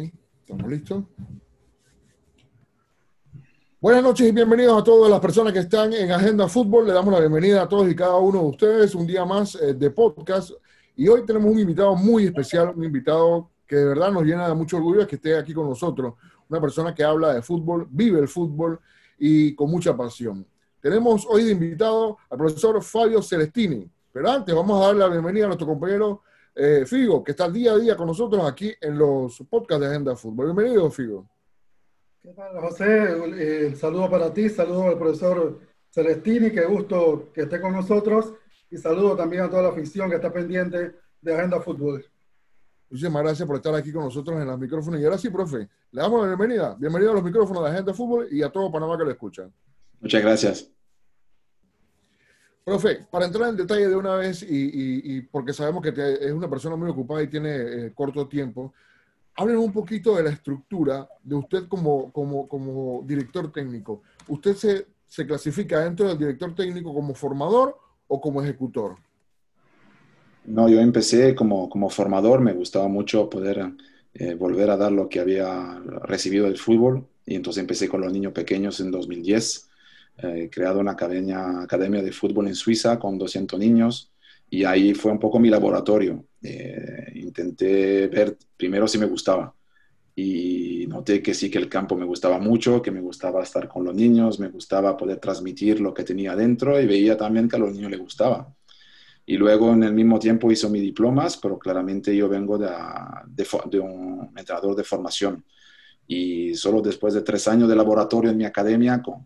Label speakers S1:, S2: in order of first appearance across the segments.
S1: estamos listos. Buenas noches y bienvenidos a todas las personas que están en Agenda Fútbol. Le damos la bienvenida a todos y cada uno de ustedes un día más eh, de podcast. Y hoy tenemos un invitado muy especial, un invitado que de verdad nos llena de mucho orgullo que esté aquí con nosotros. Una persona que habla de fútbol, vive el fútbol y con mucha pasión. Tenemos hoy de invitado al profesor Fabio Celestini. Pero antes vamos a darle la bienvenida a nuestro compañero eh, Figo, que está día a día con nosotros aquí en los podcasts de Agenda Fútbol. Bienvenido, Figo.
S2: ¿Qué tal, José? El saludo para ti, saludo al profesor Celestini, qué gusto que esté con nosotros, y saludo también a toda la afición que está pendiente de Agenda Fútbol.
S1: Muchísimas gracias por estar aquí con nosotros en los micrófonos. Y ahora sí, profe, le damos la bienvenida. Bienvenido a los micrófonos de Agenda Fútbol y a todo Panamá que lo escuchan.
S3: Muchas gracias.
S1: Profe, para entrar en detalle de una vez y, porque sabemos que es una persona muy ocupada y tiene eh, corto tiempo, hablen un poquito de la estructura de usted como, director técnico. ¿Usted se, se, clasifica dentro del director técnico como formador o como ejecutor?
S3: No, yo empecé como, como formador, me gustaba mucho poder eh, volver a dar lo que había recibido del fútbol y entonces empecé con los niños pequeños en 2010 He creado una academia, academia de fútbol en Suiza con 200 niños y ahí fue un poco mi laboratorio. Eh, intenté ver primero si me gustaba y noté que sí que el campo me gustaba mucho, que me gustaba estar con los niños, me gustaba poder transmitir lo que tenía dentro y veía también que a los niños les gustaba. Y luego en el mismo tiempo hizo mis diplomas, pero claramente yo vengo de, de, de un entrenador de formación y solo después de tres años de laboratorio en mi academia, con,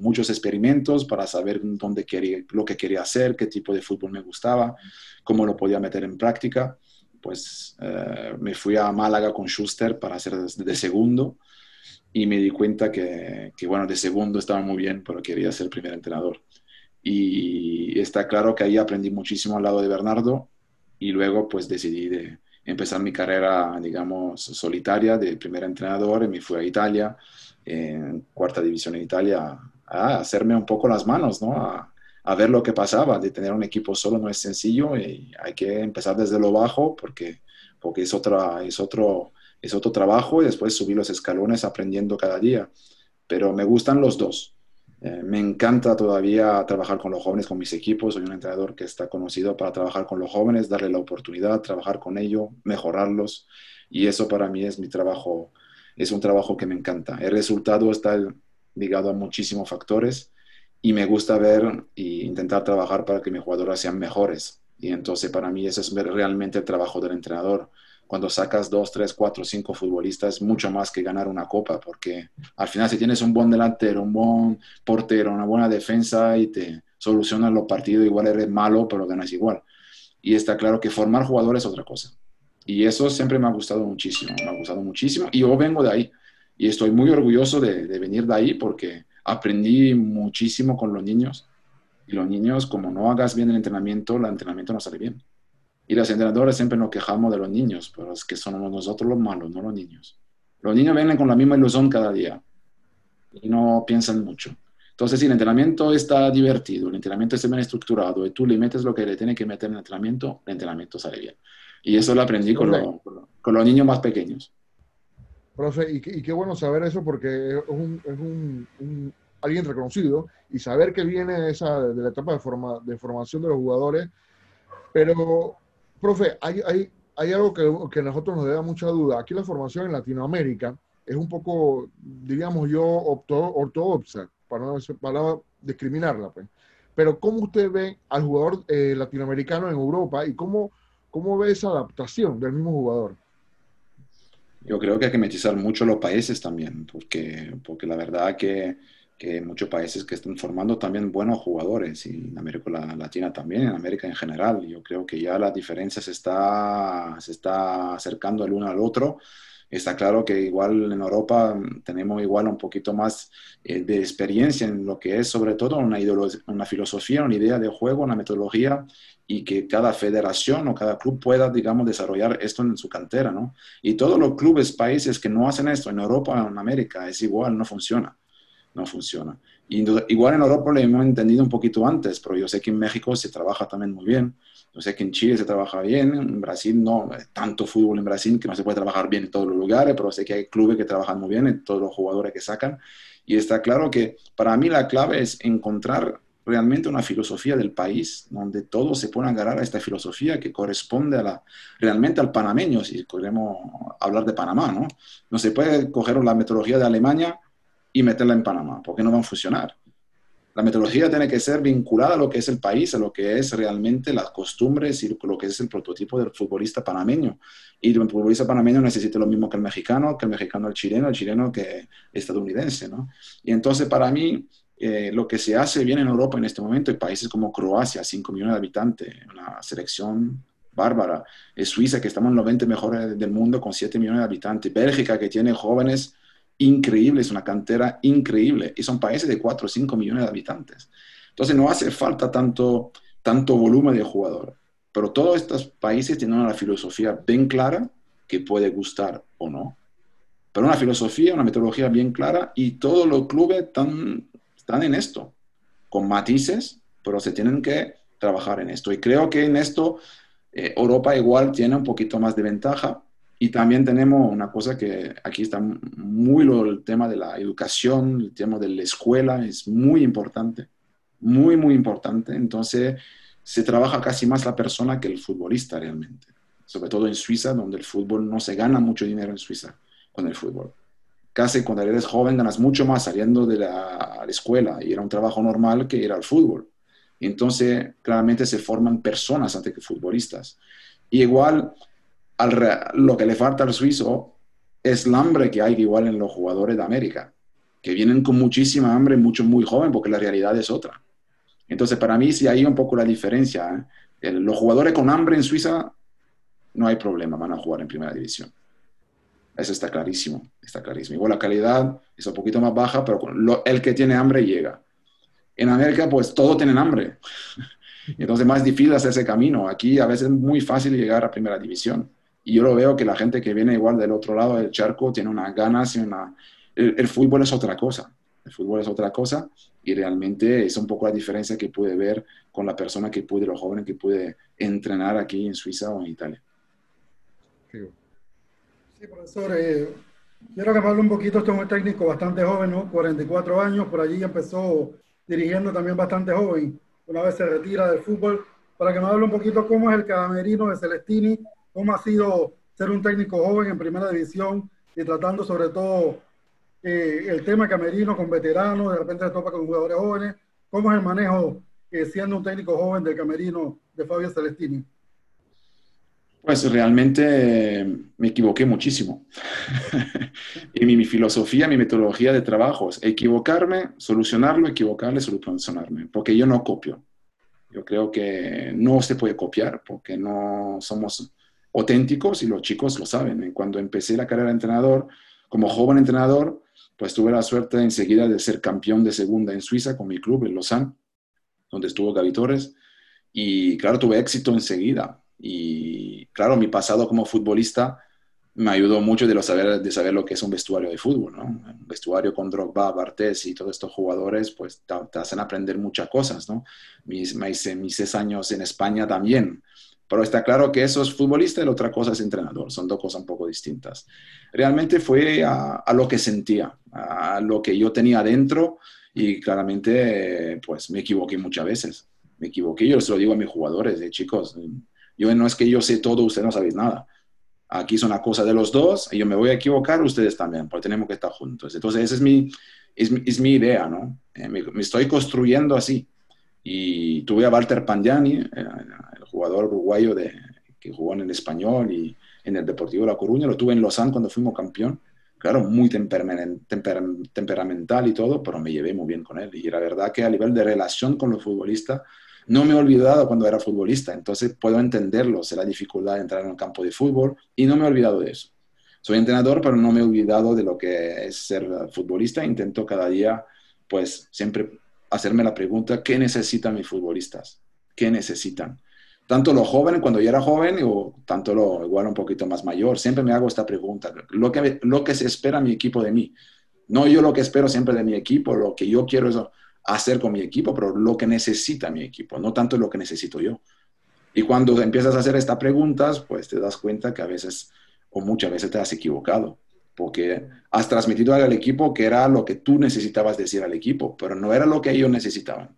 S3: muchos experimentos para saber dónde quería, lo que quería hacer, qué tipo de fútbol me gustaba, cómo lo podía meter en práctica, pues eh, me fui a Málaga con Schuster para hacer de, segundo y me di cuenta que, que, bueno, de segundo estaba muy bien, pero quería ser primer entrenador. Y está claro que ahí aprendí muchísimo al lado de Bernardo y luego pues decidí de, empezar mi carrera, digamos, solitaria de primer entrenador me fui a Italia, en cuarta división en Italia, a hacerme un poco las manos, ¿no? A, a, ver lo que pasaba. De tener un equipo solo no es sencillo y hay que empezar desde lo bajo porque, porque es, otra, es, otro, es otro trabajo y después subir los escalones aprendiendo cada día. Pero me gustan los dos. Eh, me encanta todavía trabajar con los jóvenes, con mis equipos. Soy un entrenador que está conocido para trabajar con los jóvenes, darle la oportunidad, trabajar con ellos, mejorarlos. Y eso para mí es mi trabajo, es un trabajo que me encanta. El resultado está ligado a muchísimos factores y me gusta ver e intentar trabajar para que mis jugadores sean mejores. Y entonces para mí ese es realmente el trabajo del entrenador cuando sacas dos, tres, cuatro, cinco futbolistas, mucho más que ganar una copa, porque al final si tienes un buen delantero, un buen portero, una buena defensa y te solucionan los partidos, igual eres malo, pero ganas igual. Y está claro que formar jugadores es otra cosa. Y eso siempre me ha gustado muchísimo, me ha gustado muchísimo. Y yo vengo de ahí. Y estoy muy orgulloso de, de venir de ahí porque aprendí muchísimo con los niños. Y los niños, como no hagas bien el entrenamiento, el entrenamiento no sale bien. Y los entrenadores siempre nos quejamos de los niños, pero es que somos nosotros los malos, no los niños. Los niños vienen con la misma ilusión cada día y no piensan mucho. Entonces, si el entrenamiento está divertido, el entrenamiento está bien estructurado y tú le metes lo que le tiene que meter en el entrenamiento, el entrenamiento sale bien. Y eso lo aprendí con, con los niños más pequeños.
S1: Profe, y, qué bueno saber eso porque es, un, es un, alguien reconocido y saber que viene esa, de la etapa de, forma, de formación de los jugadores. Pero Profe, hay, hay, hay algo que, que, a nosotros nos da mucha duda. Aquí la formación en Latinoamérica es un poco, diríamos yo, ortodoxa, para no, para discriminarla. Pues. Pero ¿cómo usted ve al jugador eh, latinoamericano en Europa y cómo, cómo ve esa adaptación del mismo jugador?
S3: Yo creo que hay que metizar mucho los países también, porque, porque la verdad que que muchos países que están formando también buenos jugadores y en América Latina también, en América en general. Yo creo que ya la diferencia se está, se está acercando el uno al otro. Está claro que igual en Europa tenemos igual un poquito más eh, de experiencia en lo que es sobre todo una, una filosofía, una idea de juego, una metodología y que cada federación o cada club pueda, digamos, desarrollar esto en su cantera, ¿no? Y todos los clubes, países que no hacen esto en Europa o en América es igual, no funciona no funciona. Igual en Europa lo hemos entendido un poquito antes, pero yo sé que en México se trabaja también muy bien. Yo sé que en Chile se trabaja bien, en Brasil no, tanto fútbol en Brasil que no se puede trabajar bien en todos los lugares, pero sé que hay clubes que trabajan muy bien en todos los jugadores que sacan. Y está claro que para mí la clave es encontrar realmente una filosofía del país donde todos se puedan agarrar a esta filosofía que corresponde a la, realmente al panameño, si queremos hablar de Panamá, ¿no? No se puede coger la metodología de Alemania y meterla en Panamá, porque no van a funcionar. La metodología tiene que ser vinculada a lo que es el país, a lo que es realmente las costumbres y lo que es el prototipo del futbolista panameño. Y el futbolista panameño necesita lo mismo que el mexicano, que el mexicano el chileno, el chileno que el estadounidense, ¿no? Y entonces para mí eh, lo que se hace bien en Europa en este momento, en países como Croacia, 5 millones de habitantes, una selección bárbara, es Suiza, que estamos en los 20 mejores del mundo con 7 millones de habitantes, Bélgica, que tiene jóvenes increíble, es una cantera increíble y son países de 4 o 5 millones de habitantes. Entonces no hace falta tanto, tanto volumen de jugadores, pero todos estos países tienen una filosofía bien clara que puede gustar o no. Pero una filosofía, una metodología bien clara y todos los clubes están, están en esto, con matices, pero se tienen que trabajar en esto. Y creo que en esto eh, Europa igual tiene un poquito más de ventaja y también tenemos una cosa que aquí está muy lo, el tema de la educación, el tema de la escuela es muy importante, muy, muy importante. Entonces, se trabaja casi más la persona que el futbolista realmente. Sobre todo en Suiza, donde el fútbol no se gana mucho dinero en Suiza con el fútbol. Casi cuando eres joven ganas mucho más saliendo de la, la escuela y era un trabajo normal que ir al fútbol. Entonces, claramente se forman personas antes que futbolistas. Y igual, lo que le falta al suizo es el hambre que hay igual en los jugadores de América, que vienen con muchísima hambre, mucho muy joven, porque la realidad es otra. Entonces, para mí sí hay un poco la diferencia. ¿eh? los jugadores con hambre en Suiza no hay problema, van a jugar en primera división. Eso está clarísimo, está clarísimo. Igual la calidad es un poquito más baja, pero el que tiene hambre llega. En América, pues todos tienen hambre. Entonces, más difícil hacer ese camino. Aquí a veces es muy fácil llegar a primera división. Y yo lo veo que la gente que viene igual del otro lado del charco tiene unas ganas y una... El, fútbol es otra cosa. El fútbol es otra cosa y realmente es un poco la diferencia que puede ver con la persona que puede, los jóvenes que puede entrenar aquí en Suiza o en Italia.
S2: Sí, profesor. Eh, quiero que me hable un poquito. Este es un técnico bastante joven, ¿no? 44 años. Por allí empezó dirigiendo también bastante joven. Una vez se retira del fútbol. Para que me hable un poquito cómo es el camerino de Celestini ¿Cómo ha sido ser un técnico joven en primera división y tratando sobre todo eh, el tema camerino con veteranos, de repente se topa con jugadores jóvenes? ¿Cómo es el manejo eh, siendo un técnico joven del camerino de Fabio Celestini?
S3: Pues realmente me equivoqué muchísimo. y mi, mi, filosofía, mi metodología de trabajo es equivocarme, solucionarlo, equivocarle, solucionarme, porque yo no copio. Yo creo que no se puede copiar porque no somos auténticos y los chicos lo saben. Cuando empecé la carrera de entrenador, como joven entrenador, pues tuve la suerte enseguida de ser campeón de segunda en Suiza con mi club, en Lausanne, donde estuvo Gaby. Y claro, tuve éxito enseguida. Y claro, mi pasado como futbolista me ayudó mucho de, saber, de saber lo que es un vestuario de fútbol, ¿no? Un vestuario con Drogba, Bartés y todos estos jugadores, pues te, hacen aprender muchas cosas, ¿no? Mis seis años en España también pero está claro que eso es futbolista y la otra cosa es entrenador. Son dos cosas un poco distintas. Realmente fue a, lo que sentía, a lo que yo tenía adentro y claramente pues me equivoqué muchas veces. Me equivoqué, yo se lo digo a mis jugadores, de chicos, yo no es que yo sé todo, ustedes no sabéis nada. Aquí es una cosa de los dos y yo me voy a equivocar, ustedes también, porque tenemos que estar juntos. Entonces, esa es mi, es, mi idea, ¿no? Eh, me, estoy construyendo así. Y tuve a Walter Pandiani, eh, jugador uruguayo de, que jugó en el Español y en el Deportivo La Coruña, lo tuve en Lausanne cuando fuimos campeón. Claro, muy temperamental y todo, pero me llevé muy bien con él. Y la verdad que a nivel de relación con los futbolistas, no me he olvidado cuando era futbolista, entonces puedo entenderlo, la dificultad de entrar en un campo de fútbol y no me he olvidado de eso. Soy entrenador, pero no me he olvidado de lo que es ser futbolista. Intento cada día, pues, siempre hacerme la pregunta, ¿qué necesitan mis futbolistas? ¿Qué necesitan? tanto lo joven cuando yo era joven o tanto lo igual un poquito más mayor, siempre me hago esta pregunta, lo que, lo que se espera mi equipo de mí, No yo lo que espero siempre de mi equipo, lo que yo quiero hacer con mi equipo, pero lo que necesita mi equipo, no tanto lo que necesito yo. Y cuando empiezas a hacer estas preguntas, pues te das cuenta que a veces o muchas veces te has equivocado, porque has transmitido al equipo que era lo que tú necesitabas decir al equipo, pero no era lo que ellos necesitaban.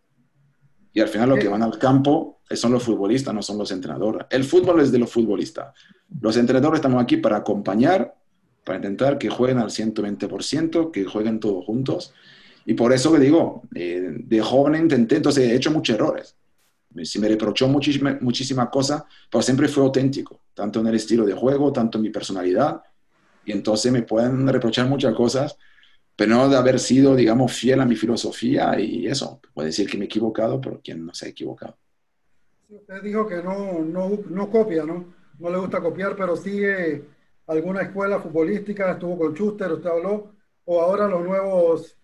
S3: Y al final lo que van al campo son los futbolistas, no son los entrenadores. El fútbol es de los futbolistas. Los entrenadores estamos aquí para acompañar, para intentar que jueguen al 120%, que jueguen todos juntos. Y por eso que digo, eh, de joven intenté, entonces he hecho muchos errores. Si me reprochó muchísima, muchísima cosa, pero siempre fue auténtico, tanto en el estilo de juego, tanto en mi personalidad. Y entonces me pueden reprochar muchas cosas, pero no de haber sido, digamos, fiel a mi filosofía y eso. Puede decir que me he equivocado, pero quien no se ha equivocado.
S2: Usted dijo que no, no, no copia, ¿no? No le gusta copiar, pero sigue alguna escuela futbolística, estuvo con Schuster, usted habló, o ahora los nuevos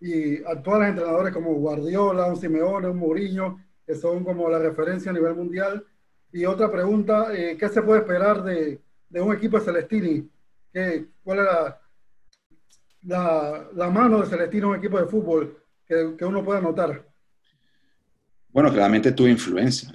S2: y actuales entrenadores como Guardiola, un Simeone, un Mourinho, que son como la referencia a nivel mundial. Y otra pregunta, eh, ¿qué se puede esperar de, de un equipo de Celestini? ¿Qué, ¿Cuál es la, mano de Celestino, un equipo de fútbol que, que uno pueda notar?
S3: Bueno, claramente tuve influencia,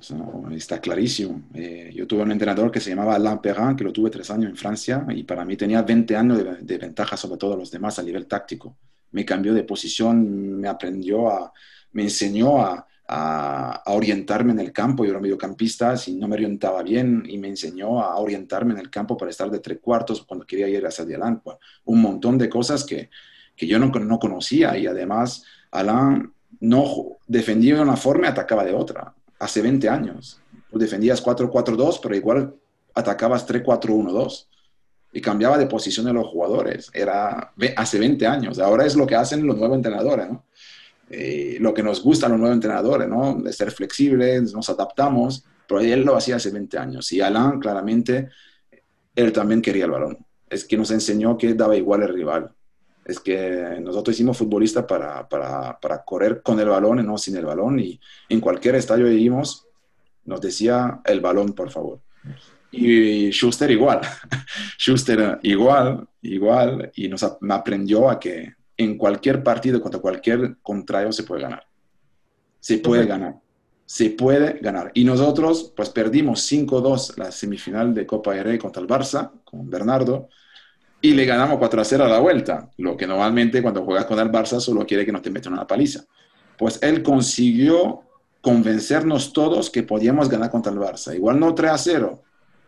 S3: está clarísimo. Eh, yo tuve un entrenador que se llamaba Alain Perrin, que lo tuve tres años en Francia, y para mí tenía 20 años de, de, ventaja sobre todos los demás a nivel táctico. Me cambió de posición, me aprendió a, me enseñó a, a, orientarme en el campo. Yo era mediocampista, si no me orientaba bien, y me enseñó a orientarme en el campo para estar de tres cuartos cuando quería ir hacia adelante. Bueno, un montón de cosas que, que yo no, no, conocía y además Alain no defendía de una forma y atacaba de otra. Hace 20 años. Tú defendías 4-4-2, pero igual atacabas 3-4-1-2 y cambiaba de posición de los jugadores. Era hace 20 años. Ahora es lo que hacen los nuevos entrenadores, ¿no? Eh, lo que nos gusta a los nuevos entrenadores, ¿no? De ser flexibles, nos adaptamos, pero él lo hacía hace 20 años. Y Alain, claramente, él también quería el balón. Es que nos enseñó que daba igual el rival. Es que nosotros hicimos futbolistas para, para, correr con el balón y no sin el balón. Y en cualquier estadio que íbamos, nos decía el balón, por favor. Y Schuster igual. Schuster igual, igual. Y nos me aprendió a que en cualquier partido contra cualquier contrario se puede ganar. Se puede ganar. Se puede ganar. Y nosotros, pues perdimos 5-2 la semifinal de Copa del Rey contra el Barça, con Bernardo, y le ganamos 4-0 a la vuelta. Lo que normalmente cuando juegas con el Barça solo quiere que no te metan una paliza. Pues él consiguió convencernos todos que podíamos ganar contra el Barça. Igual no 3-0,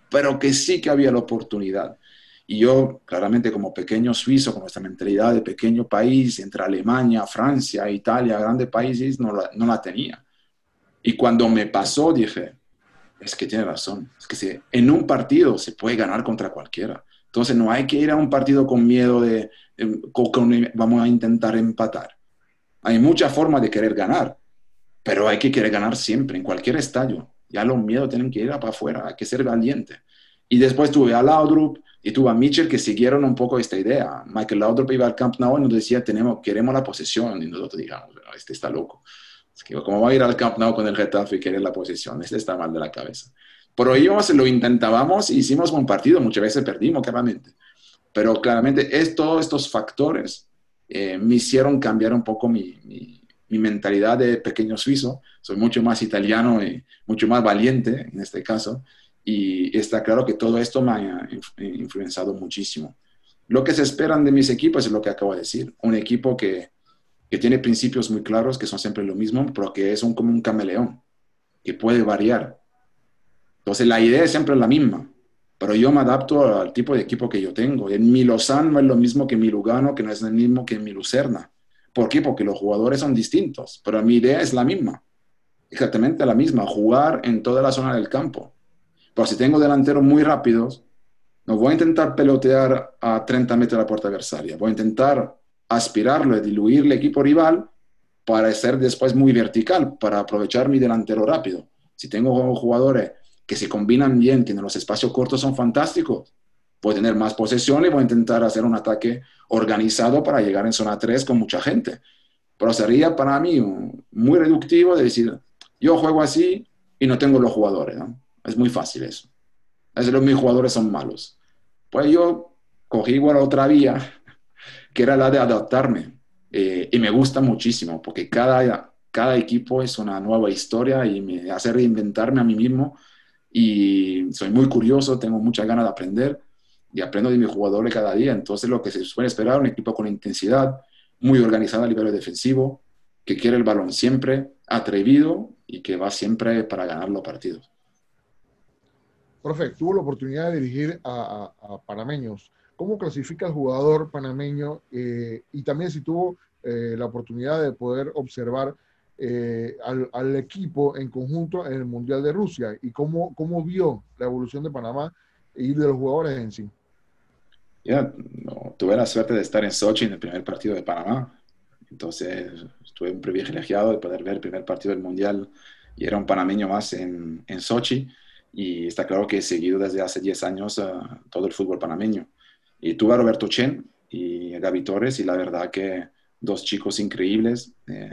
S3: pero que sí que había la oportunidad. Y yo, claramente, como pequeño suizo, con esta mentalidad de pequeño país, entre Alemania, Francia, Italia, grandes países, no la, no la tenía. Y cuando me pasó, dije, es que tiene razón, es que si en un partido se puede ganar contra cualquiera. Entonces no hay que ir a un partido con miedo de, con, vamos a intentar empatar. Hay muchas formas de querer ganar, pero hay que querer ganar siempre, en cualquier estadio. Ya los miedos tienen que ir para afuera, hay que ser valiente. Y después tuve a Laudrup, y tuvo a Mitchell que siguieron un poco esta idea. Michael Laudrup iba al Camp Nou y nos decía, tenemos, queremos la posesión. Y nosotros digamos, este está loco. Es que, ¿cómo va a ir al Camp Nou con el Getafe y querer la posesión? Este está mal de la cabeza. Pero íbamos, lo intentábamos hicimos un partido. Muchas veces perdimos, claramente. Pero claramente es, todos estos factores eh, me hicieron cambiar un poco mi, mi, mi, mentalidad de pequeño suizo. Soy mucho más italiano y mucho más valiente en este caso. Y está claro que todo esto me ha influenciado muchísimo. Lo que se esperan de mis equipos es lo que acabo de decir. Un equipo que, que tiene principios muy claros, que son siempre lo mismo, pero que es un, como un camaleón, que puede variar. Entonces la idea es siempre la misma, pero yo me adapto al tipo de equipo que yo tengo. En mi Lozano no es lo mismo que mi Lugano, que no es lo mismo que mi Lucerna. ¿Por qué? Porque los jugadores son distintos, pero mi idea es la misma, exactamente la misma, jugar en toda la zona del campo. Pero si tengo delanteros muy rápidos, no voy a intentar pelotear a 30 metros de la puerta adversaria. Voy a intentar aspirarlo y diluir el equipo rival para ser después muy vertical, para aprovechar mi delantero rápido. Si tengo jugadores que se combinan bien, que en los espacios cortos son fantásticos, voy a tener más posesión y voy a intentar hacer un ataque organizado para llegar en zona 3 con mucha gente. Pero sería para mí muy reductivo de decir, yo juego así y no tengo los jugadores. ¿no? Es muy fácil eso. Es los mis jugadores son malos. Pues yo cogí igual otra vía que era la de adaptarme. Eh, y me gusta muchísimo porque cada, cada equipo es una nueva historia y me hace reinventarme a mí mismo. Y soy muy curioso, tengo muchas ganas de aprender y aprendo de mis jugadores cada día. Entonces, lo que se suele esperar, un equipo con intensidad, muy organizado a nivel defensivo, que quiere el balón siempre, atrevido y que va siempre para ganar los partidos.
S1: Profe, tuvo la oportunidad de dirigir a, panameños. ¿Cómo clasifica el jugador panameño? Eh, y también si tuvo eh, la oportunidad de poder observar eh, al, equipo en conjunto en el Mundial de Rusia y cómo, cómo vio la evolución de Panamá y de los jugadores en sí.
S3: Ya, no, tuve la suerte de estar en Sochi en el primer partido de Panamá. Entonces, estuve un privilegiado de poder ver el primer partido del Mundial y era un panameño más en, en Sochi. Y está claro que he seguido desde hace 10 años uh, todo el fútbol panameño. Y tuve a Roberto Chen y a Gaby Torres y la verdad que dos chicos increíbles, eh,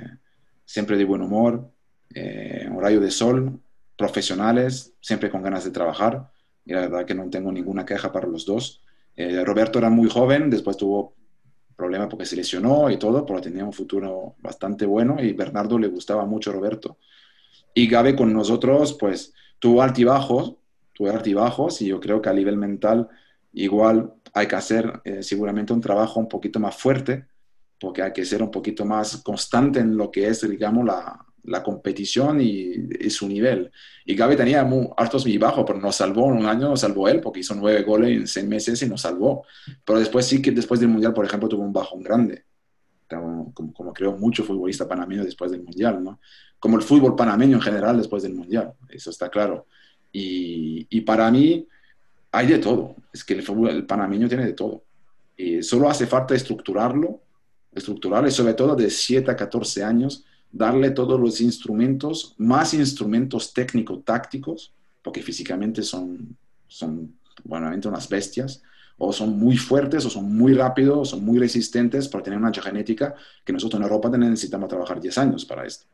S3: siempre de buen humor, eh, un rayo de sol, profesionales, siempre con ganas de trabajar. Y la verdad que no tengo ninguna queja para los dos. Eh, Roberto era muy joven, después tuvo problemas porque se lesionó y todo, pero tenía un futuro bastante bueno y Bernardo le gustaba mucho Roberto. Y Gabe con nosotros, pues tuvo altibajos, tuvo altibajos y yo creo que a nivel mental igual hay que hacer eh, seguramente un trabajo un poquito más fuerte, porque hay que ser un poquito más constante en lo que es, digamos, la, la competición y, su nivel. Y Gaby tenía muy altos y bajos, pero nos salvó, un año nos salvó él, porque hizo nueve goles en seis meses y nos salvó. Pero después sí que después del Mundial, por ejemplo, tuvo un bajón grande, como, como, creo mucho futbolista panameño después del Mundial, ¿no? Como el fútbol panameño en general después del Mundial, eso está claro. Y, y para mí hay de todo, es que el fútbol el panameño tiene de todo. Y solo hace falta estructurarlo, estructurarlo y sobre todo de 7 a 14 años, darle todos los instrumentos, más instrumentos técnico-tácticos, porque físicamente son, son buenamente unas bestias, o son muy fuertes, o son muy rápidos, o son muy resistentes por tener una genética que nosotros en Europa necesitamos trabajar 10 años para esto.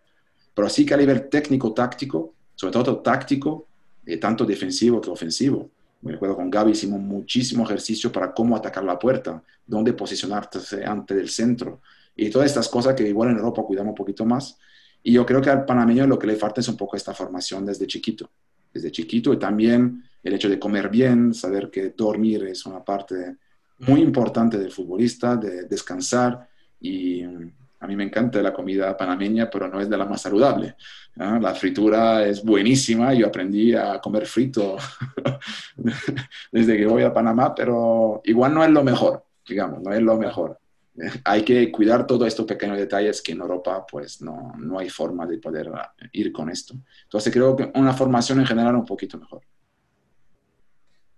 S3: Pero así que a nivel técnico-táctico, sobre todo táctico, eh, tanto defensivo que ofensivo, me recuerdo con Gaby hicimos muchísimo ejercicio para cómo atacar la puerta, dónde posicionarse ante el centro, y todas estas cosas que igual en Europa cuidamos un poquito más. Y yo creo que al panameño lo que le falta es un poco esta formación desde chiquito, desde chiquito y también el hecho de comer bien, saber que dormir es una parte muy importante del futbolista, de descansar y a mí me encanta la comida panameña, pero no es de la más saludable. La fritura es buenísima, yo aprendí a comer frito desde que voy a Panamá, pero igual no es lo mejor, digamos, no es lo mejor hay que cuidar todos estos pequeños detalles que en Europa pues no, no, hay forma de poder ir con esto. Entonces creo que una formación en general un poquito mejor.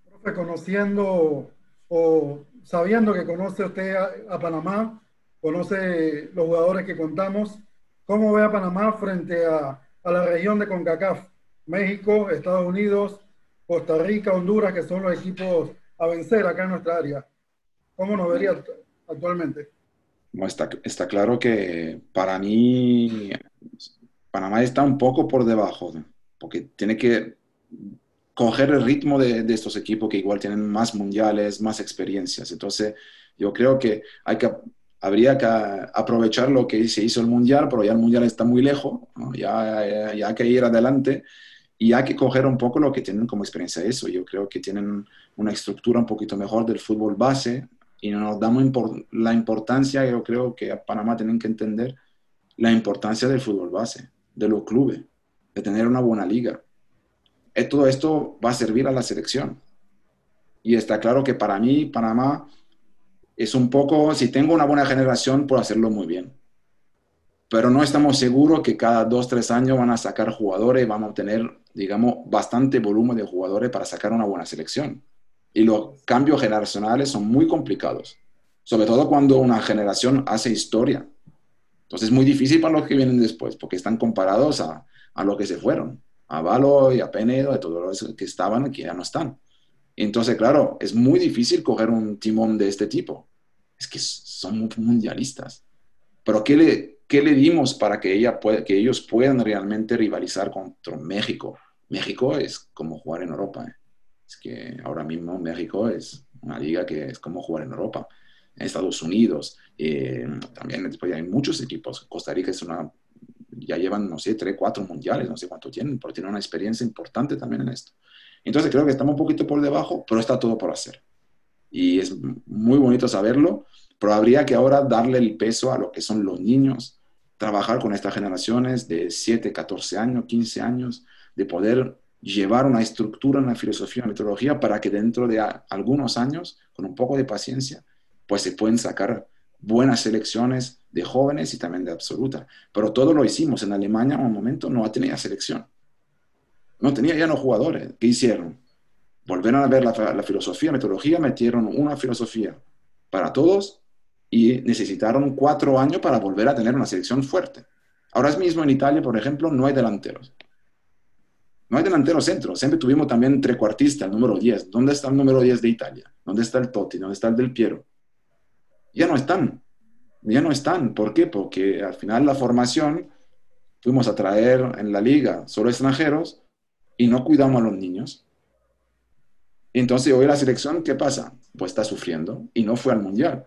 S2: Profe, conociendo o sabiendo que conoce usted a, Panamá, conoce los jugadores que contamos, ¿cómo ve a Panamá frente a, a la región de CONCACAF? México, Estados Unidos, Costa Rica, Honduras, que son los equipos a vencer acá en nuestra área. ¿Cómo nos vería actualmente?
S3: está, está claro que para mí Panamá está un poco por debajo, porque tiene que coger el ritmo de, de, estos equipos que igual tienen más mundiales, más experiencias. Entonces, yo creo que, hay que habría que aprovechar lo que se hizo el mundial, pero ya el mundial está muy lejos, ya, hay que ir adelante y hay que coger un poco lo que tienen como experiencia eso. Yo creo que tienen una estructura un poquito mejor del fútbol base, y nos damos la importancia, yo creo que a Panamá tienen que entender la importancia del fútbol base, de los clubes, de tener una buena liga. Y todo esto va a servir a la selección. Y está claro que para mí Panamá es un poco, si tengo una buena generación, puedo hacerlo muy bien. Pero no estamos seguros que cada dos, tres años van a sacar jugadores y vamos a tener, digamos, bastante volumen de jugadores para sacar una buena selección y los cambios generacionales son muy complicados, sobre todo cuando una generación hace historia. Entonces es muy difícil para los que vienen después, porque están comparados a, a lo que se fueron, a Valo y a Penedo, de todos los que estaban y que ya no están. Entonces, claro, es muy difícil coger un timón de este tipo. Es que son mundialistas. Pero ¿qué le, qué le dimos para que, ellos puedan realmente rivalizar contra México? México es como jugar en Europa. ¿eh? Es que ahora mismo México es una liga que es como jugar en Europa. en Estados Unidos, eh, también después hay muchos equipos. Costa Rica es una, ya llevan, no sé, tres, cuatro mundiales, no sé cuánto tienen, pero tienen una experiencia importante también en esto. Entonces creo que estamos un poquito por debajo, pero está todo por hacer. Y es muy bonito saberlo, pero habría que ahora darle el peso a lo que son los niños, trabajar con estas generaciones de 7, 14 años, 15 años, de poder llevar una estructura, una filosofía, una metodología para que dentro de algunos años, con un poco de paciencia, pues se pueden sacar buenas selecciones de jóvenes y también de absoluta. Pero todo lo hicimos. En Alemania, en un momento, no tenía selección. No tenía ya no jugadores. ¿Qué hicieron? Volvieron a ver la, la filosofía, metodología, metieron una filosofía para todos y necesitaron cuatro años para volver a tener una selección fuerte. Ahora mismo en Italia, por ejemplo, no hay delanteros. No hay delantero centro. Siempre tuvimos también trecuartista, el número 10. ¿Dónde está el número 10 de Italia? ¿Dónde está el Totti? ¿Dónde está el Del Piero? Ya no están. Ya no están. ¿Por qué? Porque al final la formación fuimos a traer en la liga solo extranjeros y no cuidamos a los niños. Entonces hoy la selección, ¿qué pasa? Pues está sufriendo y no fue al mundial.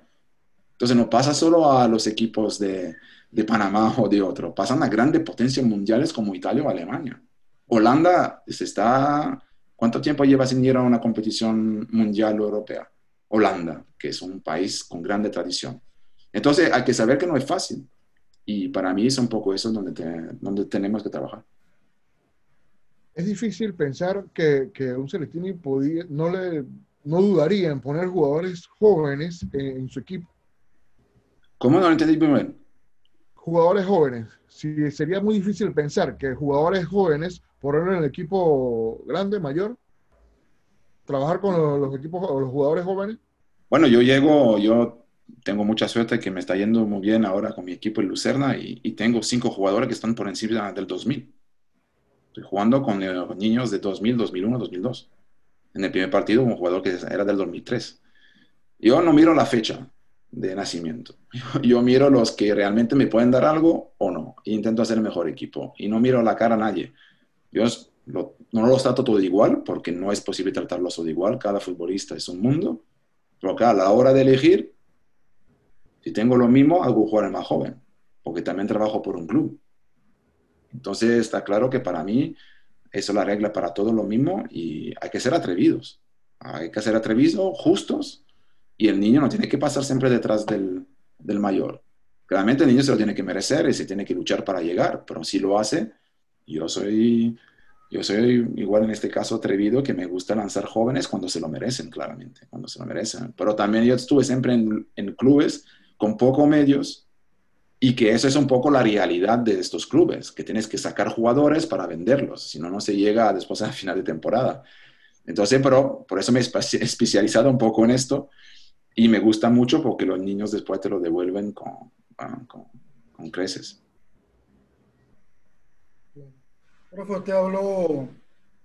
S3: Entonces no pasa solo a los equipos de, de Panamá o de otro, pasan a grandes potencias mundiales como Italia o Alemania. Holanda se está... ¿Cuánto tiempo lleva sin ir a una competición mundial o europea? Holanda, que es un país con grande tradición. Entonces hay que saber que no es fácil. Y para mí es un poco eso donde, donde tenemos que trabajar.
S1: Es difícil pensar que, que un Celestini podía, no, le, no dudaría en poner jugadores jóvenes en, en su equipo.
S3: ¿Cómo no lo entendí bien?
S1: Jugadores jóvenes. Sí, sería muy difícil pensar que jugadores jóvenes ponerlo en el equipo grande, mayor, trabajar con los, equipos o los jugadores jóvenes?
S3: Bueno, yo llego, yo tengo mucha suerte que me está yendo muy bien ahora con mi equipo en Lucerna y, tengo cinco jugadores que están por encima del 2000. Estoy jugando con eh, niños de 2000, 2001, 2002. En el primer partido, un jugador que era del 2003. Yo no miro la fecha de nacimiento. Yo miro los que realmente me pueden dar algo o no. E intento hacer el mejor equipo. Y no miro la cara a nadie. Yo no los trato todo igual, porque no es posible tratarlos todo igual. Cada futbolista es un mundo. Pero acá, a la hora de elegir, si tengo lo mismo, hago jugar al más joven, porque también trabajo por un club. Entonces, está claro que para mí, eso es la regla para todos lo mismo y hay que ser atrevidos. Hay que ser atrevidos, justos, y el niño no tiene que pasar siempre detrás del, del mayor. Claramente el niño se lo tiene que merecer y se tiene que luchar para llegar, pero si lo hace, yo soy, yo soy igual en este caso atrevido que me gusta lanzar jóvenes cuando se lo merecen, claramente, cuando se lo merecen. Pero también yo estuve siempre en, en clubes con pocos medios y que eso es un poco la realidad de estos clubes, que tienes que sacar jugadores para venderlos, si no, no se llega después a final de temporada. Entonces, pero por eso me he especializado un poco en esto y me gusta mucho porque los niños después te lo devuelven con, con, con creces.
S2: Profe, usted habló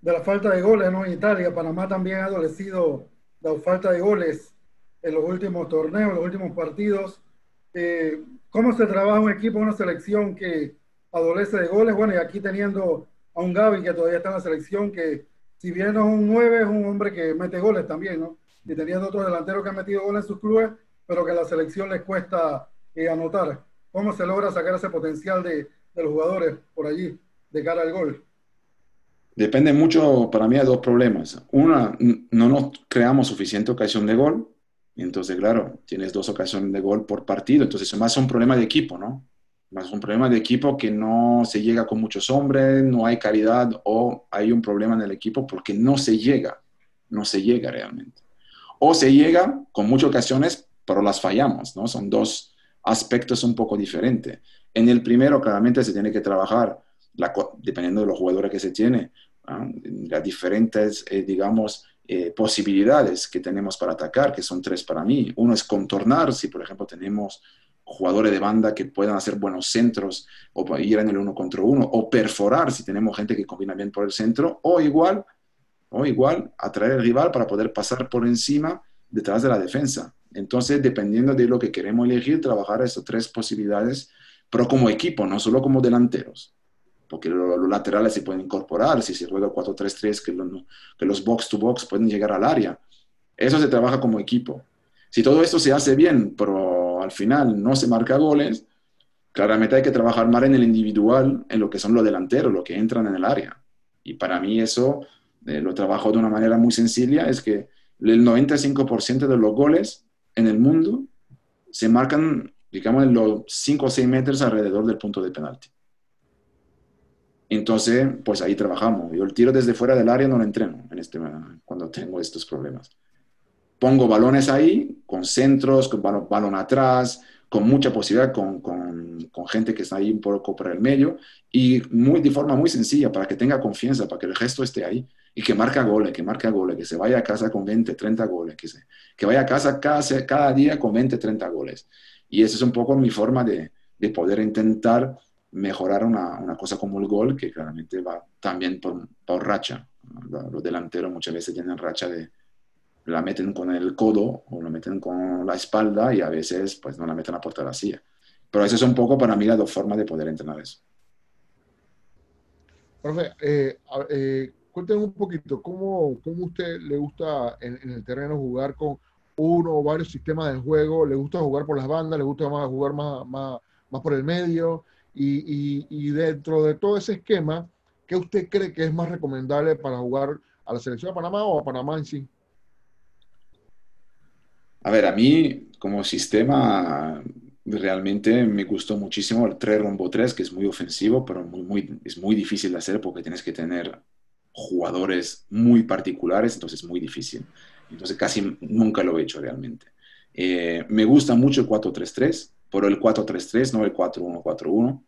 S2: de la falta de goles ¿no? en Italia. Panamá también ha adolecido la falta de goles en los últimos torneos, en los últimos partidos. Eh, ¿Cómo se trabaja un equipo, una selección que adolece de goles? Bueno, y aquí teniendo a un Gaby que todavía está en la selección, que si bien no es un 9, es un hombre que mete goles también, ¿no? Y teniendo otros delanteros que han metido goles en sus clubes, pero que a la selección les cuesta eh, anotar. ¿Cómo se logra sacar ese potencial de, de los jugadores por allí? de cara al gol?
S3: Depende mucho, para mí hay dos problemas. Una, no nos creamos suficiente ocasión de gol. Entonces, claro, tienes dos ocasiones de gol por partido. Entonces, es más un problema de equipo, ¿no? Más un problema de equipo que no se llega con muchos hombres, no hay calidad o hay un problema en el equipo porque no se llega. No se llega realmente. O se llega con muchas ocasiones, pero las fallamos, ¿no? Son dos aspectos un poco diferentes. En el primero, claramente, se tiene que trabajar dependiendo de los jugadores que se tiene, las diferentes, eh, digamos, eh, posibilidades que tenemos para atacar, que son tres para mí. Uno es contornar, si por ejemplo tenemos jugadores de banda que puedan hacer buenos centros o ir en el uno contra uno, o perforar si tenemos gente que combina bien por el centro, o igual, o igual atraer al rival para poder pasar por encima detrás de la defensa. Entonces, dependiendo de lo que queremos elegir, trabajar esas tres posibilidades, pero como equipo, no solo como delanteros porque los, laterales se pueden incorporar, si se juega 4-3-3, que, que los box-to-box pueden llegar al área. Eso se trabaja como equipo. Si todo esto se hace bien, pero al final no se marca goles, claramente hay que trabajar más en el individual, en lo que son los delanteros, los que entran en el área. Y para mí eso eh, lo trabajo de una manera muy sencilla, es que el 95% de los goles en el mundo se marcan, digamos, en los 5 o 6 metros alrededor del punto de penalti. Entonces, pues ahí trabajamos. Yo el tiro desde fuera del área no lo entreno en este, cuando tengo estos problemas. Pongo balones ahí, con centros, con balón, atrás, con mucha posibilidad, con, con, con, gente que está ahí un poco por el medio y muy, de forma muy sencilla para que tenga confianza, para que el gesto esté ahí y que marca goles, que marca goles, que se vaya a casa con 20, 30 goles, que, se, que vaya a casa cada, cada día con 20, 30 goles. Y esa es un poco mi forma de, de poder intentar mejorar una, una, cosa como el gol, que claramente va también por, por racha. Los delanteros muchas veces tienen racha de la meten con el codo o la meten con la espalda y a veces pues no la meten a puerta vacía. Pero eso es un poco para mí la dos formas de poder entrenar eso.
S1: Profe, eh, eh, cuéntenos un poquito, ¿cómo, cómo usted le gusta en, en, el terreno jugar con uno o varios sistemas de juego? ¿Le gusta jugar por las bandas? ¿Le gusta más jugar más, más, más por el medio? Y, dentro de todo ese esquema, ¿qué usted cree que es más recomendable para jugar a la selección de Panamá o a Panamá en sí?
S3: A ver, a mí como sistema realmente me gustó muchísimo el 3 rombo 3, que es muy ofensivo, pero muy, muy, es muy difícil de hacer porque tienes que tener jugadores muy particulares, entonces es muy difícil. Entonces casi nunca lo he hecho realmente. Eh, me gusta mucho el 4-3-3, por el 4-3-3, no el 4-1-4-1.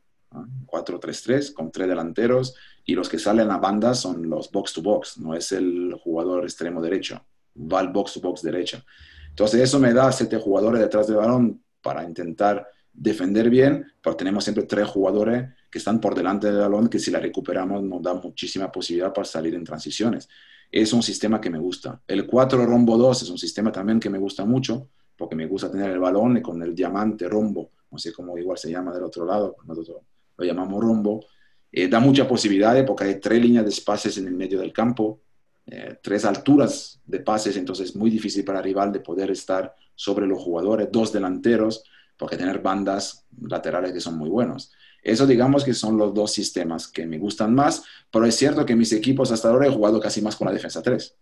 S3: 4-3-3 con tres delanteros y los que salen a banda son los box to box, no es el jugador extremo derecho, va al box to box derecho. Entonces eso me da siete jugadores detrás del balón para intentar defender bien, pero tenemos siempre tres jugadores que están por delante del balón que si la recuperamos nos da muchísima posibilidad para salir en transiciones. Es un sistema que me gusta. El 4 rombo 2 es un sistema también que me gusta mucho porque me gusta tener el balón con el diamante rombo, no sé cómo igual se llama del otro lado, nosotros lo llamamos rombo, eh, da muchas posibilidades porque hay tres líneas de pases en el medio del campo, eh, tres alturas de pases, entonces es muy difícil para el rival de poder estar sobre los jugadores, dos delanteros, porque tener bandas laterales que son muy buenos. Eso digamos que son los dos sistemas que me gustan más, pero es cierto que mis equipos hasta ahora he jugado casi más con la defensa 3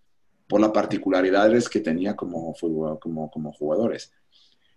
S3: por las particularidades que tenía como, como, como jugadores.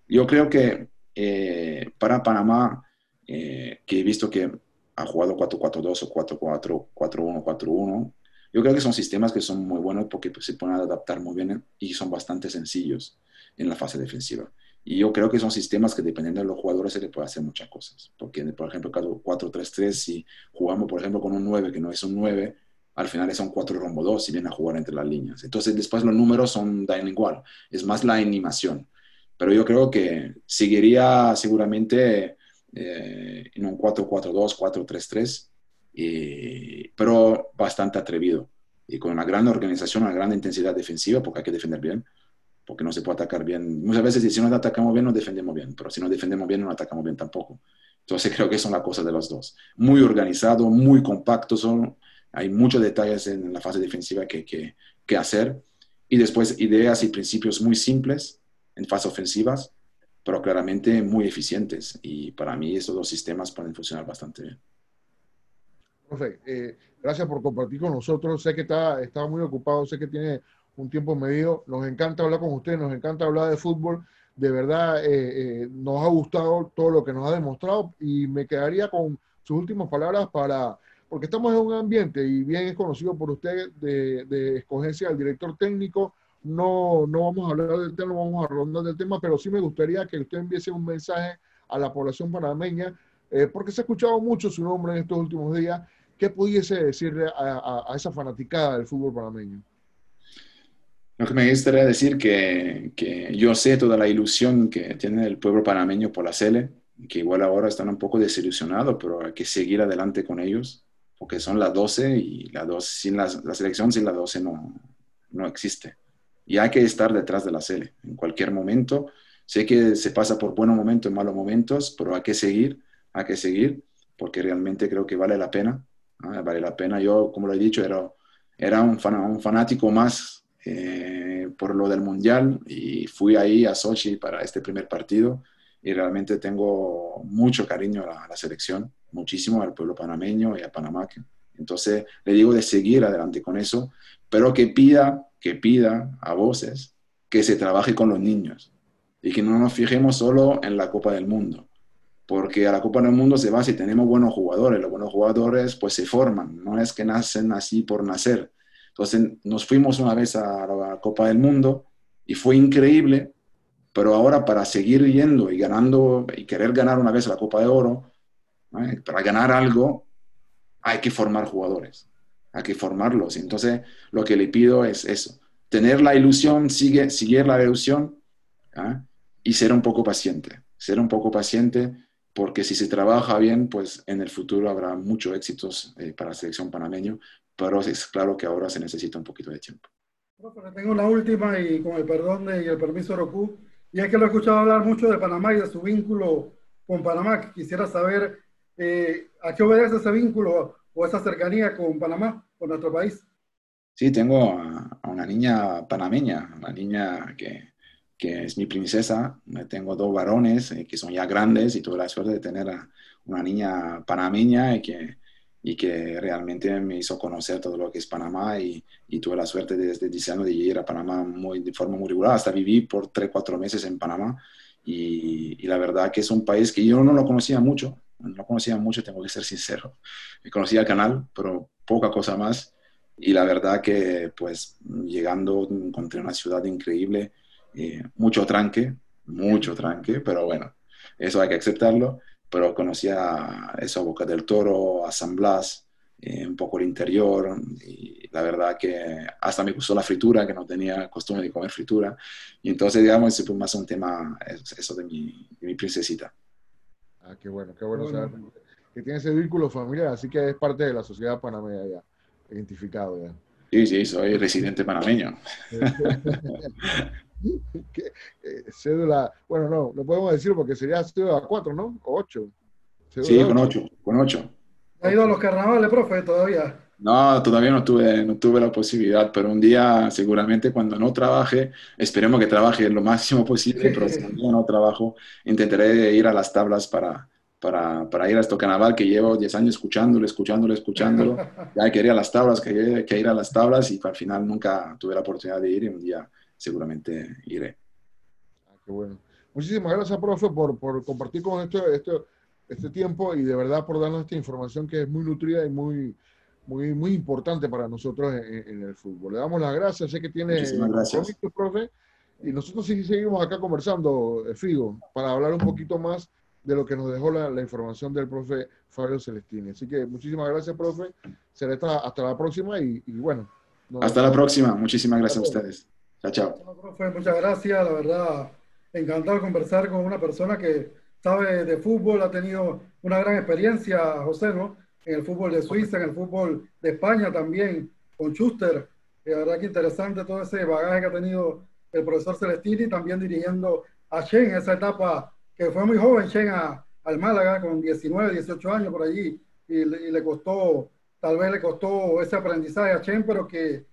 S3: Yo creo que eh, para Panamá, eh, que he visto que ha jugado 4-4-2 o 4-4, 4-1, 4-1, yo creo que son sistemas que son muy buenos porque pues, se pueden adaptar muy bien y son bastante sencillos en la fase defensiva. Y yo creo que son sistemas que dependiendo de los jugadores se le puede hacer muchas cosas. Porque, por ejemplo, 4-3-3, si jugamos, por ejemplo, con un 9 que no es un 9, al final son cuatro rombo dos si vienen a jugar entre las líneas. Entonces después los números son dan igual, es más la animación. Pero yo creo que seguiría seguramente eh, en un 4-4-2, 4-3-3, pero bastante atrevido y con una gran organización, una gran intensidad defensiva, porque hay que defender bien, porque no se puede atacar bien. Muchas veces si no atacamos bien, no defendemos bien, pero si no defendemos bien, no atacamos bien tampoco. Entonces creo que son las cosas de los dos. Muy organizado, muy compacto, son hay muchos detalles en la fase defensiva que, que, que hacer. Y después ideas y principios muy simples en fase ofensivas, pero claramente muy eficientes. Y para mí estos dos sistemas pueden funcionar bastante bien.
S1: Profe, eh, gracias por compartir con nosotros. Sé que está, está muy ocupado, sé que tiene un tiempo medido. Nos encanta hablar con usted, nos encanta hablar de fútbol. De verdad, eh, eh, nos ha gustado todo lo que nos ha demostrado y me quedaría con sus últimas palabras para porque estamos en un ambiente, y bien es conocido por usted, de, de escogencia del director técnico. No, no vamos a hablar del tema, no vamos a rondar del tema, pero sí me gustaría que usted enviese un mensaje a la población panameña, eh, porque se ha escuchado mucho su nombre en estos últimos días. ¿Qué pudiese decirle a, a, esa fanaticada del fútbol panameño?
S3: Lo que me gustaría decir que, que yo sé toda la ilusión que tiene el pueblo panameño por la Sele, que igual ahora están un poco desilusionados, pero hay que seguir adelante con ellos porque son las 12 y la, 12, sin la, la, selección sin la 12 no, no existe. Y hay que estar detrás de la sele en cualquier momento. Sé que se pasa por buenos momentos y malos momentos, pero hay que seguir, hay que seguir, porque realmente creo que vale la pena. Vale la pena. Yo, como lo he dicho, era, era un, fan, un fanático más eh, por lo del Mundial y fui ahí a Sochi para este primer partido y realmente tengo mucho cariño a la, selección, muchísimo al pueblo panameño y a Panamá. Entonces le digo de seguir adelante con eso, pero que pida, que pida a voces que se trabaje con los niños y que no nos fijemos solo en la Copa del Mundo, porque a la Copa del Mundo se va si tenemos buenos jugadores, los buenos jugadores pues se forman, no es que nacen así por nacer. Entonces nos fuimos una vez a la Copa del Mundo y fue increíble, pero ahora para seguir yendo y ganando y querer ganar una vez la Copa de Oro, para ganar algo hay que formar jugadores, hay que formarlos. Entonces lo que le pido es eso, tener la ilusión, sigue, seguir la ilusión ¿ah? y ser un poco paciente, ser un poco paciente porque si se trabaja bien, pues en el futuro habrá muchos éxitos eh, para la selección panameño, pero es claro que ahora se necesita un poquito de tiempo.
S2: tengo la última y con el perdón de, y el permiso de Roku, y es que lo he escuchado hablar mucho de Panamá y de su vínculo con Panamá. Quisiera saber eh, a qué obedece ese vínculo o esa cercanía con Panamá, con nuestro país.
S3: Sí, tengo a, una niña panameña, una niña que, que, es mi princesa. Tengo dos varones eh, que son ya grandes y tuve la suerte de tener a una niña panameña y que, y que realmente me hizo conocer todo lo que es Panamá y, y tuve la suerte desde 10 años de ir a Panamá muy, de forma muy regular. Hasta viví por 3, 4 meses en Panamá y, y, la verdad que es un país que yo no lo conocía mucho, no conocía mucho, tengo que ser sincero. Conocía el canal, pero poca cosa más y la verdad que pues llegando encontré una ciudad increíble, eh, mucho tranque, mucho tranque, pero bueno, eso hay que aceptarlo, pero conocía eso, Boca del Toro, a San Blas, eh, un poco el interior y la verdad que hasta me gustó la fritura, que no tenía costumbre de comer fritura y entonces digamos, ese fue más un tema, eso de mi, mi princesita.
S1: Ah, qué bueno, qué bueno, saber que tiene ese vínculo familiar, así que es parte de la sociedad panameña ya identificado ya.
S3: Sí, sí, soy residente panameño.
S1: Eh, cédula, bueno, no, no podemos decir porque sería cédula 4, ¿no? O 8.
S3: Sí, con 8, con 8.
S2: ¿Ha ido a los carnavales, profe, todavía?
S3: No, todavía no tuve, no tuve la posibilidad, pero un día seguramente cuando no trabaje, esperemos que trabaje lo máximo posible, pero si no trabajo, intentaré ir a las tablas para, para, para, ir a este carnaval que llevo 10 años escuchándolo, escuchándolo, escuchándolo. Ya quería las tablas, quería, que ir a las tablas y al final nunca tuve la oportunidad de ir y un día seguramente iré.
S1: Ah, qué bueno. Muchísimas gracias, profe, por, por compartir con esto, esto, este tiempo y de verdad por darnos esta información que es muy nutrida y muy, muy, muy importante para nosotros en, el fútbol. Le damos las gracias, sé que tiene
S3: gracias.
S1: profe, y nosotros sí seguimos acá conversando, eh, Figo, para hablar un poquito más de lo que nos dejó la, información del profe Fabio Celestini. Así que muchísimas gracias, profe. Será hasta, hasta la próxima y, bueno.
S3: Hasta la próxima. Muchísimas gracias a ustedes. Chao, chao.
S2: profe, muchas gracias. La verdad, encantado de conversar con una persona que sabe de fútbol, ha tenido una gran experiencia, José, ¿no? En el fútbol de Suiza, en el fútbol de España también, con Schuster. La verdad que interesante todo ese bagaje que ha tenido el profesor Celestini, también dirigiendo a Shen en esa etapa que fue muy joven, llega al Málaga con 19, 18 años por allí y, le costó, tal vez le costó ese aprendizaje a Chen, pero que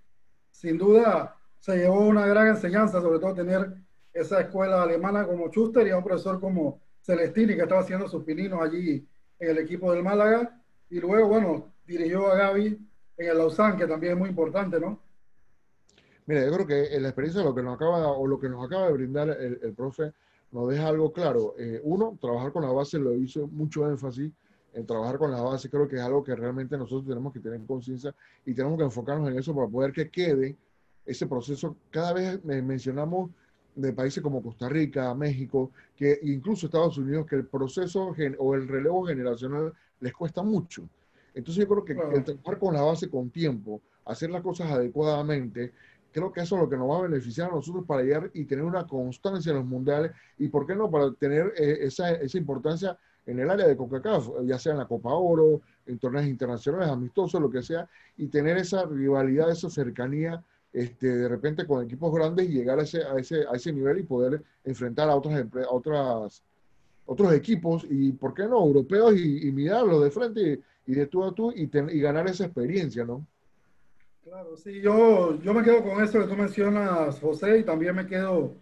S2: sin duda se llevó una gran enseñanza, sobre todo tener esa escuela alemana como Schuster y a un profesor como Celestini que estaba haciendo sus pininos allí en el equipo del Málaga y luego, bueno, dirigió a Gaby en el Lausanne, que también es muy importante, ¿no?
S1: Mira, yo creo que la experiencia lo que nos acaba o lo que nos acaba de brindar el, el profe nos deja algo claro. Eh, uno, trabajar con la base, lo hizo mucho énfasis en trabajar con la base, creo que es algo que realmente nosotros tenemos que tener conciencia y tenemos que enfocarnos en eso para poder que quede ese proceso. Cada vez mencionamos de países como Costa Rica, México, que incluso Estados Unidos, que el proceso o el relevo generacional les cuesta mucho. Entonces yo creo que el trabajar con la base con tiempo, hacer las cosas adecuadamente, creo que eso es lo que nos va a beneficiar a nosotros para llegar y tener una constancia en los mundiales y, ¿por qué no?, para tener eh, esa, esa, importancia en el área de CONCACAF, ya sea en la Copa Oro, en torneos internacionales, amistosos, lo que sea, y tener esa rivalidad, esa cercanía este, de repente con equipos grandes y llegar a ese, a ese, a ese nivel y poder enfrentar a, otras, a otras, otros equipos y, ¿por qué no?, europeos y, mirarlos de frente y, de tú a tú y, y ganar esa experiencia, ¿no?
S2: Claro, sí, yo, yo me quedo con eso que tú mencionas, José, y también me quedo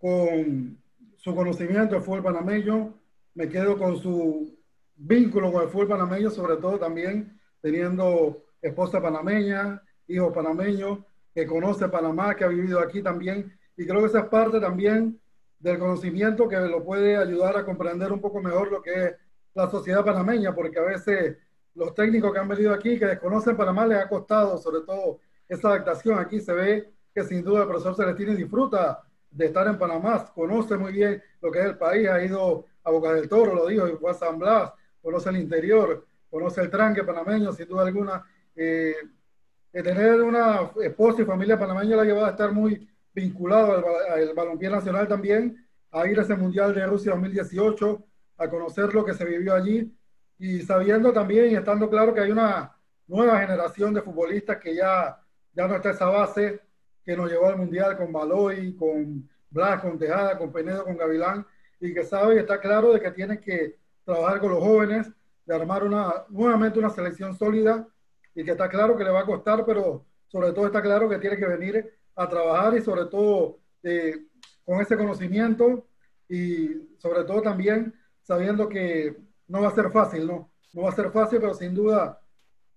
S2: con su conocimiento del fútbol panameño, me quedo con su vínculo con el fútbol panameño, sobre todo también teniendo esposa panameña, hijo panameño, que conoce Panamá, que ha vivido aquí también, y creo que esa es parte también del conocimiento que lo puede ayudar a comprender un poco mejor lo que es la sociedad panameña, porque a veces los técnicos que han venido aquí, que desconocen Panamá, les ha costado sobre todo esa adaptación. Aquí se ve que sin duda el profesor Celestini disfruta de estar en Panamá, conoce muy bien lo que es el país, ha ido a Boca del Toro, lo dijo, y fue a San Blas, conoce el interior, conoce el tranque panameño, sin duda alguna. Eh, tener una esposa y familia panameña la ha llevado a estar muy vinculado al, al balompié nacional también, a ir a ese Mundial de Rusia 2018, a conocer lo que se vivió allí. Y sabiendo también y estando claro que hay una nueva generación de futbolistas que ya, ya no está esa base que nos llevó al Mundial con Baloy, con Blas, con Tejada, con Penedo, con Gavilán, y que sabe y está claro de que tiene que trabajar con los jóvenes, de armar una, nuevamente una selección sólida, y que está claro que le va a costar, pero sobre todo está claro que tiene que venir a trabajar y sobre todo eh, con ese conocimiento y sobre todo también sabiendo que no va a ser fácil, ¿no? No va a ser fácil, pero sin duda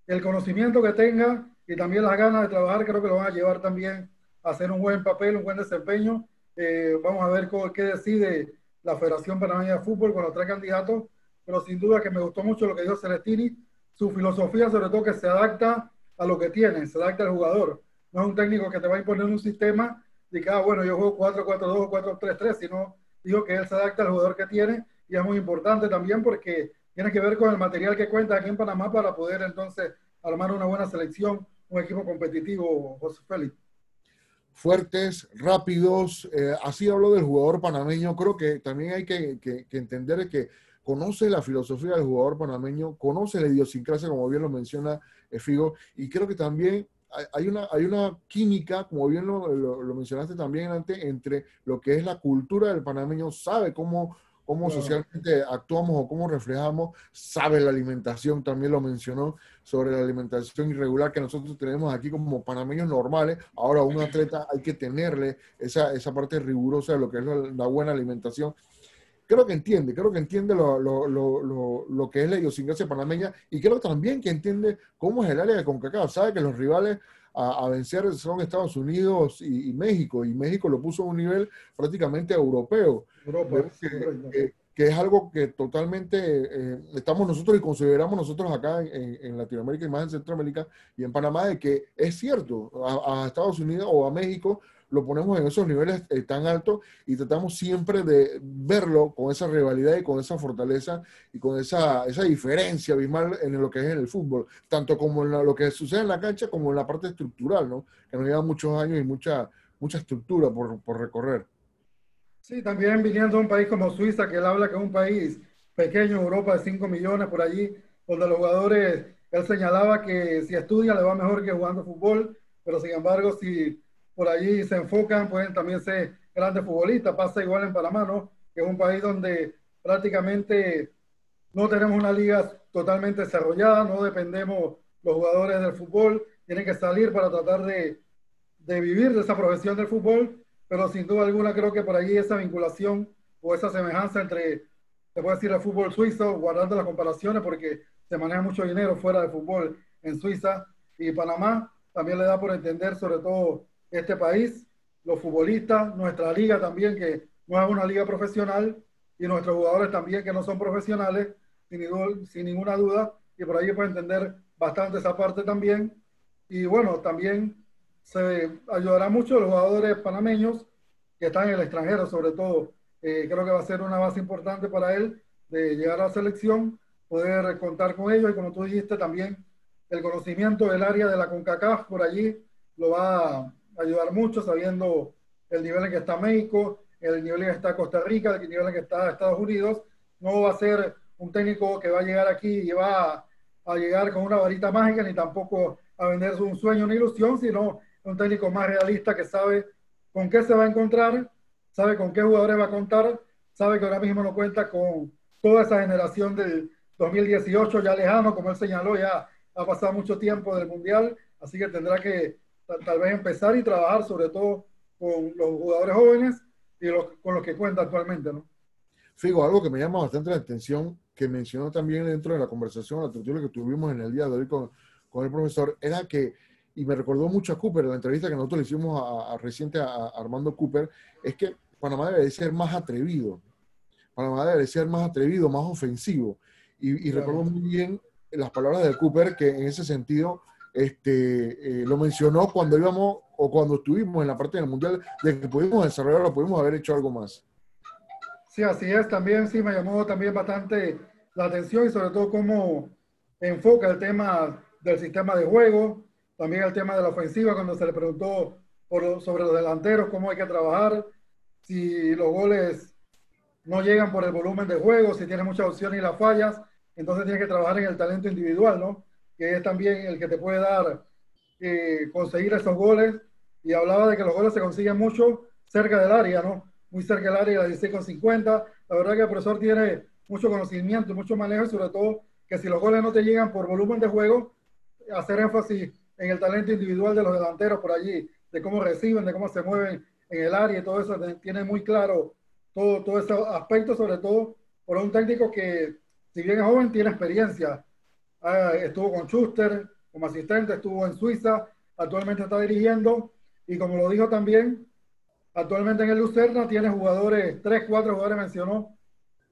S2: el conocimiento que tenga y también las ganas de trabajar creo que lo van a llevar también a hacer un buen papel, un buen desempeño. Eh, vamos a ver qué decide la Federación Panameña de Fútbol con los tres candidatos, pero sin duda que me gustó mucho lo que dijo Celestini, su filosofía sobre todo que se adapta a lo que tiene, se adapta al jugador. No es un técnico que te va a imponer un sistema de que, ah, bueno, yo juego 4-4-2 o 4-3-3, sino digo que él se adapta al jugador que tiene y es muy importante también porque tiene que ver con el material que cuenta aquí en Panamá para poder entonces armar una buena selección, un equipo competitivo, José Félix.
S1: Fuertes, rápidos, eh, así hablo del jugador panameño, creo que también hay que, que, que entender que conoce la filosofía del jugador panameño, conoce la idiosincrasia, como bien lo menciona Figo, y creo que también hay una, hay una química, como bien lo, lo, mencionaste también antes, entre lo que es la cultura del panameño, sabe cómo cómo socialmente actuamos o cómo reflejamos, sabe la alimentación, también lo mencionó, sobre la alimentación irregular que nosotros tenemos aquí como panameños normales. Ahora, un atleta hay que tenerle esa, esa parte rigurosa de lo que es la, buena alimentación. Creo que entiende, creo que entiende lo, lo, lo, lo que es la idiosincrasia panameña y creo también que entiende cómo es el área de CONCACAF. Sabe que los rivales a, vencer son Estados Unidos y, México, y México lo puso a un nivel prácticamente europeo. que, es algo que totalmente eh, estamos nosotros y consideramos nosotros acá en, Latinoamérica y más en Centroamérica y en Panamá, de que es cierto, a Estados Unidos o a México lo ponemos en esos niveles eh, tan altos y tratamos siempre de verlo con esa rivalidad y con esa fortaleza y con esa, esa diferencia abismal en lo que es en el fútbol, tanto como en lo que sucede en la cancha como en la parte estructural, ¿no? que nos lleva muchos años y mucha, mucha estructura por, por recorrer.
S2: Sí, también viniendo de un país como Suiza, que él habla que es un país pequeño, Europa de 5 millones por allí, donde los jugadores, él señalaba que si estudia le va mejor que jugando fútbol, pero sin embargo, si por allí se enfocan, pueden también ser grandes futbolistas. Pasa igual en Panamá, ¿no? Que es un país donde prácticamente no tenemos una liga totalmente desarrollada, no dependemos los jugadores del fútbol, tienen que salir para tratar de, de vivir de esa profesión del fútbol, pero sin duda alguna creo que por allí esa vinculación o esa semejanza entre, se puede decir, el fútbol suizo, guardando las comparaciones, porque se maneja mucho dinero fuera del fútbol en Suiza y Panamá, también le da por entender sobre todo este país, los futbolistas, nuestra liga también, que no es una liga profesional, y nuestros jugadores también, que no son profesionales, sin, sin ninguna duda, y por ahí puede entender bastante esa parte también. Y bueno, también se ayudará mucho a los jugadores panameños que están en el extranjero, sobre todo. Eh, creo que va a ser una base importante para él de llegar a la selección, poder contar con ellos y como tú dijiste también el conocimiento del área de la CONCACAF por allí lo va ayudar mucho sabiendo el nivel en que está México, el nivel en que está Costa Rica, el nivel en que está Estados Unidos. No va a ser un técnico que va a llegar aquí y va a, llegar con una varita mágica, ni tampoco a vender un sueño, una ilusión, sino un técnico más realista que sabe con qué se va a encontrar, sabe con qué jugadores va a contar, sabe que ahora mismo no cuenta con toda esa generación del 2018 ya lejano, como él señaló, ya ha pasado mucho tiempo del Mundial Así que tendrá que tal vez empezar y trabajar sobre todo con los jugadores jóvenes y los, con los que cuenta actualmente, ¿no?
S1: Figo, algo que me llama bastante la atención, que mencionó también dentro de la conversación, la tertulia que tuvimos en el día de hoy con, con el profesor, era que, y me recordó mucho a Cooper, la entrevista que nosotros le hicimos a, reciente a, Armando Cooper, es que Panamá debe ser más atrevido. Panamá debe ser más atrevido, más ofensivo. Y, y recuerdo muy bien las palabras de Cooper, que en ese sentido este, eh, lo mencionó cuando íbamos o cuando estuvimos en la parte del mundial, de que pudimos desarrollarlo, pudimos haber hecho algo más.
S2: Sí, así es. También sí me llamó también bastante la atención y sobre todo cómo enfoca el tema del sistema de juego, también el tema de la ofensiva, cuando se le preguntó por, sobre los delanteros, cómo hay que trabajar, si los goles no llegan por el volumen de juego, si tiene muchas opciones y las fallas, entonces tiene que trabajar en el talento individual, ¿no? Que es también el que te puede dar, eh, conseguir esos goles. Y hablaba de que los goles se consiguen mucho cerca del área, ¿no? Muy cerca del área, la 16 con 50. La verdad que el profesor tiene mucho conocimiento, mucho manejo y sobre todo que si los goles no te llegan por volumen de juego, hacer énfasis en el talento individual de los delanteros por allí, de cómo reciben, de cómo se mueven en el área y todo eso, tiene muy claro todo, todo ese aspecto, sobre todo por un técnico que si bien es joven, tiene experiencia. Ah, estuvo con Schuster como asistente, estuvo en Suiza, actualmente está dirigiendo. Y como lo dijo también, actualmente en el Lucerna tiene jugadores, tres, cuatro jugadores mencionó,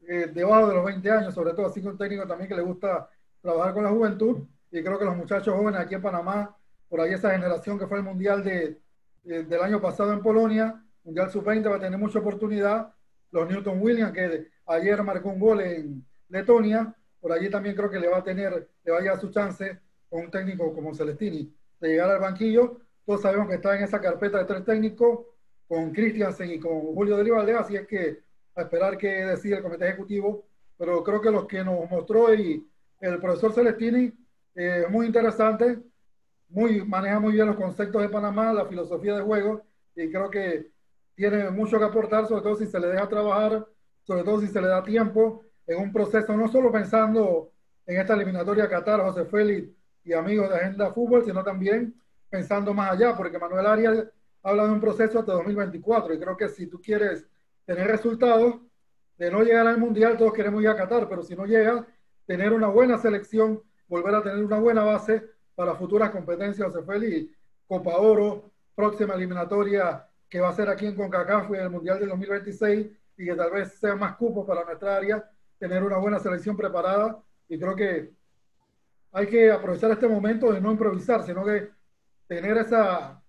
S2: eh, debajo de los 20 años, sobre todo así que un técnico también que le gusta trabajar con la juventud. Y creo que los muchachos jóvenes aquí en Panamá, por ahí esa generación que fue el Mundial de, del año pasado en Polonia, Mundial Sub-20 va a tener mucha oportunidad, los Newton Williams que ayer marcó un gol en, Letonia, por allí también creo que le va a tener, le va a llegar su chance con un técnico como Celestini de llegar al banquillo. Todos sabemos que está en esa carpeta de tres técnicos con Christiansen y con Julio de así es que a esperar que decida el comité ejecutivo, pero creo que lo que nos mostró y el profesor Celestini es muy interesante, muy, maneja muy bien los conceptos de Panamá, la filosofía de juego, y creo que tiene mucho que aportar, sobre todo si se le deja trabajar, sobre todo si se le da tiempo en un proceso, no solo pensando en esta eliminatoria Qatar, José Félix y amigos de Agenda Fútbol, sino también pensando más allá, porque Manuel Arias habla de un proceso hasta 2024 y creo que si tú quieres tener resultados, de no llegar al Mundial, todos queremos ir a Qatar, pero si no llega, tener una buena selección, volver a tener una buena base para futuras competencias, José Félix, Copa Oro, próxima eliminatoria que va a ser aquí en CONCACAF en el Mundial del 2026 y que tal vez sea más cupos para nuestra área tener una buena selección preparada y creo que hay que aprovechar este momento de no improvisar, sino que tener esa,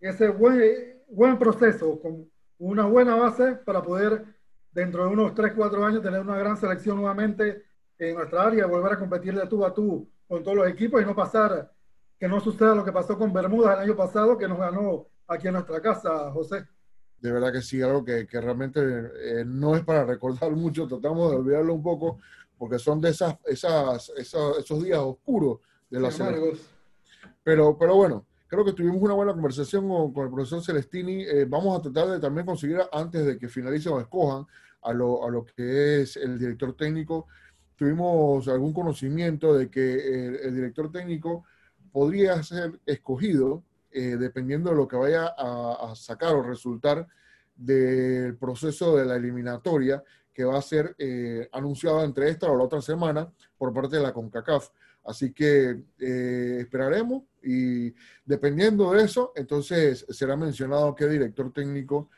S2: ese buen, buen proceso con una buena base para poder dentro de unos 3, 4 años tener una gran selección nuevamente en nuestra área, volver a competir de tú a tú con todos los equipos y no pasar, que no suceda lo que pasó con Bermudas el año pasado, que nos ganó aquí en nuestra casa, José
S1: de verdad que sí, algo que, realmente eh, no es para recordar mucho, tratamos de olvidarlo un poco, porque son de esas, esas, esos días oscuros de la semana. Pero, pero bueno, creo que tuvimos una buena conversación con, el profesor Celestini. Eh, vamos a tratar de también conseguir, antes de que finalice o escojan, a lo, a lo que es el director técnico. Tuvimos algún conocimiento de que el director técnico podría ser escogido eh, dependiendo de lo que vaya a, sacar o resultar del proceso de la eliminatoria que va a ser eh, anunciado entre esta o la otra semana por parte de la CONCACAF. Así que eh, esperaremos y dependiendo de eso, entonces será mencionado qué director técnico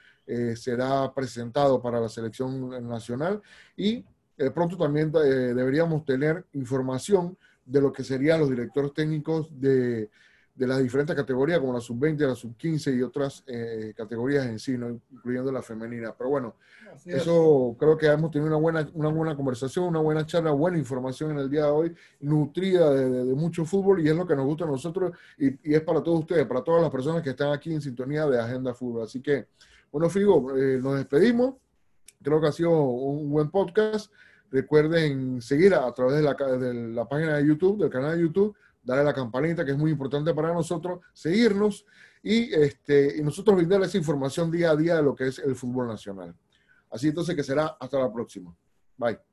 S1: será presentado para la selección nacional y pronto también deberíamos tener información de lo que serían los directores técnicos de de las diferentes categorías, como la sub-20, la sub-15 y otras eh, categorías en sí, incluyendo la femenina. Pero bueno, eso creo que hemos tenido una buena, una buena conversación, una buena charla, buena información en el día de hoy, nutrida de, mucho fútbol y es lo que nos gusta a nosotros y, es para todos ustedes, para todas las personas que están aquí en sintonía de Agenda Fútbol. Así que, bueno, Figo, eh, nos despedimos. Creo que ha sido un buen podcast. Recuerden seguir a, través de la, de la página de YouTube, del canal de YouTube darle a la campanita, que es muy importante para nosotros, seguirnos y, este, y nosotros brindarles información día a día de lo que es el fútbol nacional. Así entonces que será hasta la próxima. Bye.